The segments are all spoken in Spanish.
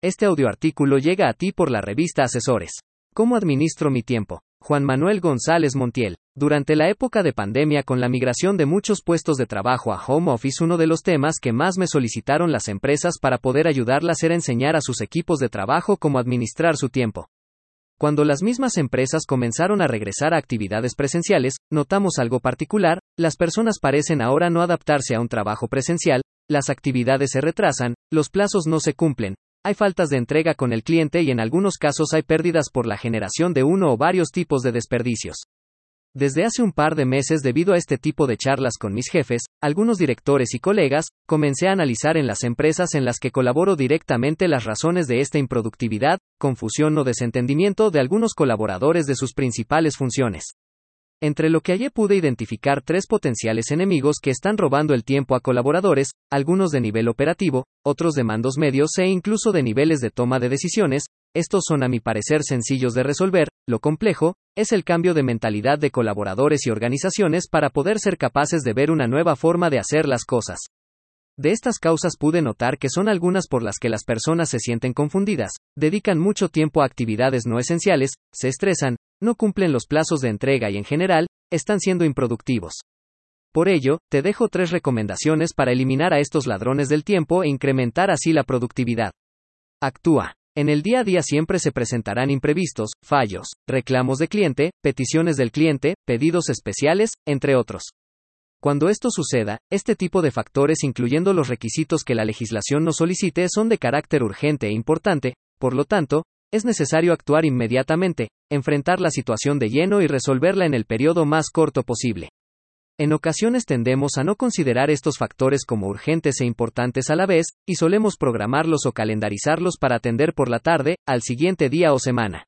Este audioartículo llega a ti por la revista Asesores. ¿Cómo administro mi tiempo? Juan Manuel González Montiel. Durante la época de pandemia con la migración de muchos puestos de trabajo a home office, uno de los temas que más me solicitaron las empresas para poder ayudarlas era enseñar a sus equipos de trabajo cómo administrar su tiempo. Cuando las mismas empresas comenzaron a regresar a actividades presenciales, notamos algo particular, las personas parecen ahora no adaptarse a un trabajo presencial, las actividades se retrasan, los plazos no se cumplen, hay faltas de entrega con el cliente y en algunos casos hay pérdidas por la generación de uno o varios tipos de desperdicios. Desde hace un par de meses, debido a este tipo de charlas con mis jefes, algunos directores y colegas, comencé a analizar en las empresas en las que colaboro directamente las razones de esta improductividad, confusión o desentendimiento de algunos colaboradores de sus principales funciones. Entre lo que hallé pude identificar tres potenciales enemigos que están robando el tiempo a colaboradores, algunos de nivel operativo, otros de mandos medios e incluso de niveles de toma de decisiones, estos son a mi parecer sencillos de resolver, lo complejo, es el cambio de mentalidad de colaboradores y organizaciones para poder ser capaces de ver una nueva forma de hacer las cosas. De estas causas pude notar que son algunas por las que las personas se sienten confundidas, dedican mucho tiempo a actividades no esenciales, se estresan, no cumplen los plazos de entrega y en general, están siendo improductivos. Por ello, te dejo tres recomendaciones para eliminar a estos ladrones del tiempo e incrementar así la productividad. Actúa. En el día a día siempre se presentarán imprevistos, fallos, reclamos de cliente, peticiones del cliente, pedidos especiales, entre otros. Cuando esto suceda, este tipo de factores, incluyendo los requisitos que la legislación nos solicite, son de carácter urgente e importante, por lo tanto, es necesario actuar inmediatamente, enfrentar la situación de lleno y resolverla en el periodo más corto posible. En ocasiones tendemos a no considerar estos factores como urgentes e importantes a la vez, y solemos programarlos o calendarizarlos para atender por la tarde, al siguiente día o semana.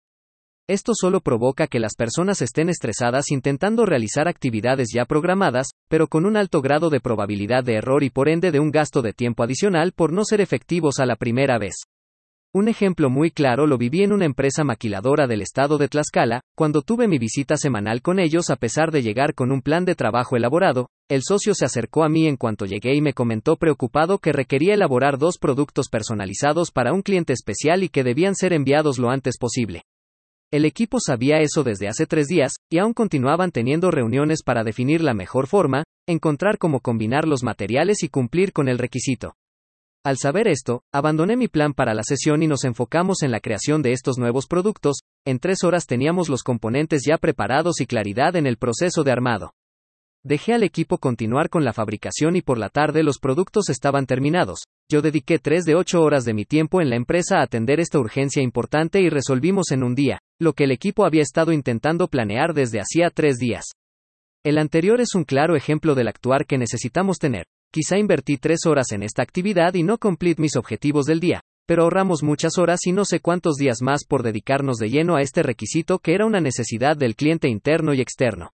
Esto solo provoca que las personas estén estresadas intentando realizar actividades ya programadas, pero con un alto grado de probabilidad de error y por ende de un gasto de tiempo adicional por no ser efectivos a la primera vez. Un ejemplo muy claro lo viví en una empresa maquiladora del estado de Tlaxcala, cuando tuve mi visita semanal con ellos a pesar de llegar con un plan de trabajo elaborado, el socio se acercó a mí en cuanto llegué y me comentó preocupado que requería elaborar dos productos personalizados para un cliente especial y que debían ser enviados lo antes posible. El equipo sabía eso desde hace tres días, y aún continuaban teniendo reuniones para definir la mejor forma, encontrar cómo combinar los materiales y cumplir con el requisito. Al saber esto, abandoné mi plan para la sesión y nos enfocamos en la creación de estos nuevos productos, en tres horas teníamos los componentes ya preparados y claridad en el proceso de armado. Dejé al equipo continuar con la fabricación y por la tarde los productos estaban terminados. Yo dediqué tres de ocho horas de mi tiempo en la empresa a atender esta urgencia importante y resolvimos en un día, lo que el equipo había estado intentando planear desde hacía tres días. El anterior es un claro ejemplo del actuar que necesitamos tener. Quizá invertí tres horas en esta actividad y no cumplí mis objetivos del día, pero ahorramos muchas horas y no sé cuántos días más por dedicarnos de lleno a este requisito que era una necesidad del cliente interno y externo.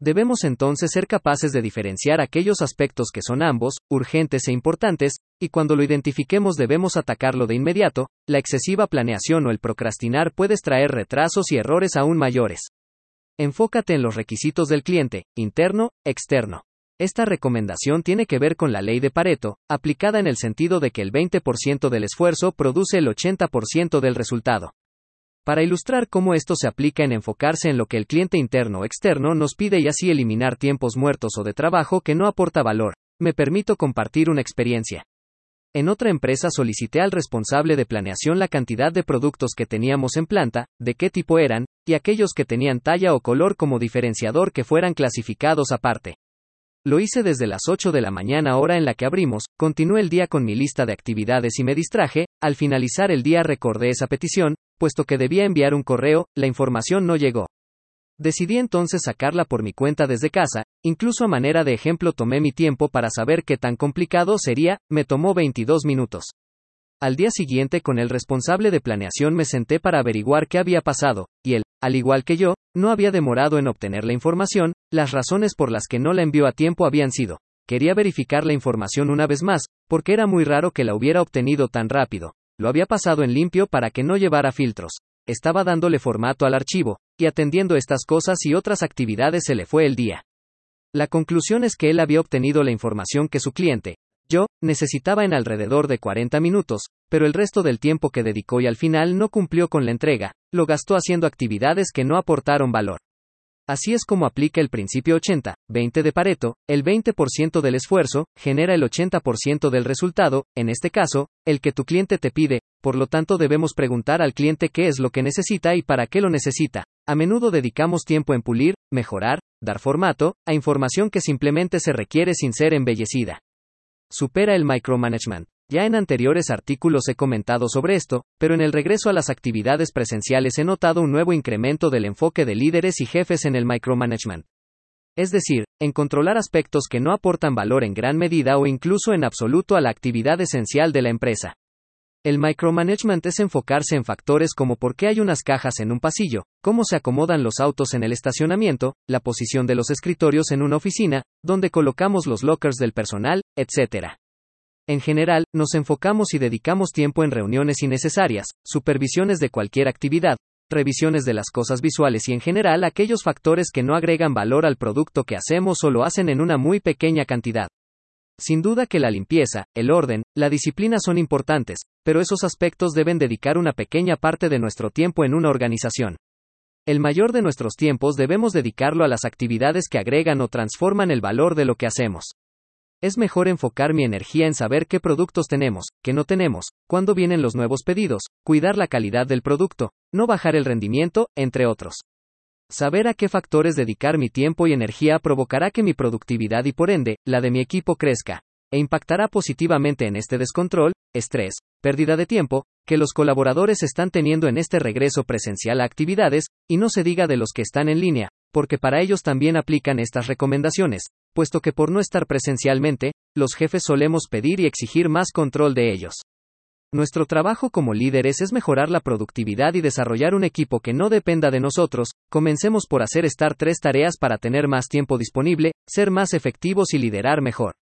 Debemos entonces ser capaces de diferenciar aquellos aspectos que son ambos, urgentes e importantes, y cuando lo identifiquemos debemos atacarlo de inmediato, la excesiva planeación o el procrastinar puede traer retrasos y errores aún mayores. Enfócate en los requisitos del cliente, interno, externo. Esta recomendación tiene que ver con la ley de Pareto, aplicada en el sentido de que el 20% del esfuerzo produce el 80% del resultado. Para ilustrar cómo esto se aplica en enfocarse en lo que el cliente interno o externo nos pide y así eliminar tiempos muertos o de trabajo que no aporta valor, me permito compartir una experiencia. En otra empresa solicité al responsable de planeación la cantidad de productos que teníamos en planta, de qué tipo eran, y aquellos que tenían talla o color como diferenciador que fueran clasificados aparte. Lo hice desde las 8 de la mañana hora en la que abrimos, continué el día con mi lista de actividades y me distraje, al finalizar el día recordé esa petición, puesto que debía enviar un correo, la información no llegó. Decidí entonces sacarla por mi cuenta desde casa, incluso a manera de ejemplo tomé mi tiempo para saber qué tan complicado sería, me tomó 22 minutos. Al día siguiente con el responsable de planeación me senté para averiguar qué había pasado, y él, al igual que yo, no había demorado en obtener la información, las razones por las que no la envió a tiempo habían sido, quería verificar la información una vez más, porque era muy raro que la hubiera obtenido tan rápido, lo había pasado en limpio para que no llevara filtros, estaba dándole formato al archivo, y atendiendo estas cosas y otras actividades se le fue el día. La conclusión es que él había obtenido la información que su cliente, yo, necesitaba en alrededor de 40 minutos, pero el resto del tiempo que dedicó y al final no cumplió con la entrega, lo gastó haciendo actividades que no aportaron valor. Así es como aplica el principio 80-20 de Pareto, el 20% del esfuerzo genera el 80% del resultado, en este caso, el que tu cliente te pide, por lo tanto debemos preguntar al cliente qué es lo que necesita y para qué lo necesita. A menudo dedicamos tiempo en pulir, mejorar, dar formato, a información que simplemente se requiere sin ser embellecida. Supera el micromanagement. Ya en anteriores artículos he comentado sobre esto, pero en el regreso a las actividades presenciales he notado un nuevo incremento del enfoque de líderes y jefes en el micromanagement. Es decir, en controlar aspectos que no aportan valor en gran medida o incluso en absoluto a la actividad esencial de la empresa. El micromanagement es enfocarse en factores como por qué hay unas cajas en un pasillo, cómo se acomodan los autos en el estacionamiento, la posición de los escritorios en una oficina, dónde colocamos los lockers del personal, etc. En general, nos enfocamos y dedicamos tiempo en reuniones innecesarias, supervisiones de cualquier actividad, revisiones de las cosas visuales y en general aquellos factores que no agregan valor al producto que hacemos o lo hacen en una muy pequeña cantidad. Sin duda que la limpieza, el orden, la disciplina son importantes, pero esos aspectos deben dedicar una pequeña parte de nuestro tiempo en una organización. El mayor de nuestros tiempos debemos dedicarlo a las actividades que agregan o transforman el valor de lo que hacemos. Es mejor enfocar mi energía en saber qué productos tenemos, qué no tenemos, cuándo vienen los nuevos pedidos, cuidar la calidad del producto, no bajar el rendimiento, entre otros. Saber a qué factores dedicar mi tiempo y energía provocará que mi productividad y por ende, la de mi equipo crezca, e impactará positivamente en este descontrol, estrés, pérdida de tiempo, que los colaboradores están teniendo en este regreso presencial a actividades, y no se diga de los que están en línea, porque para ellos también aplican estas recomendaciones, puesto que por no estar presencialmente, los jefes solemos pedir y exigir más control de ellos. Nuestro trabajo como líderes es mejorar la productividad y desarrollar un equipo que no dependa de nosotros, comencemos por hacer estar tres tareas para tener más tiempo disponible, ser más efectivos y liderar mejor.